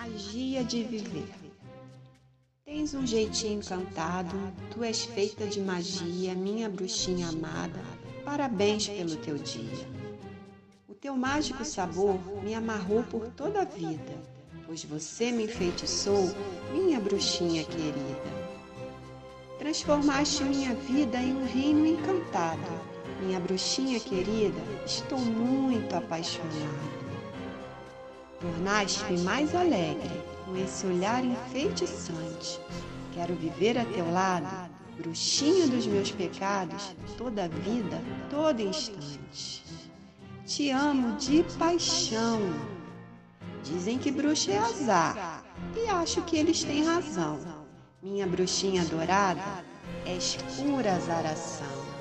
Magia de viver. Tens um jeitinho encantado, tu és feita de magia, minha bruxinha amada. Parabéns pelo teu dia. O teu mágico sabor me amarrou por toda a vida, pois você me enfeitiçou, minha bruxinha querida. Transformaste minha vida em um reino encantado. Minha bruxinha querida, estou muito apaixonada. Tornaste-me mais alegre com esse olhar enfeitiçante. Quero viver a teu lado, bruxinha dos meus pecados, toda a vida, todo instante. Te amo de paixão. Dizem que bruxa é azar, e acho que eles têm razão. Minha bruxinha dourada és pura azaração.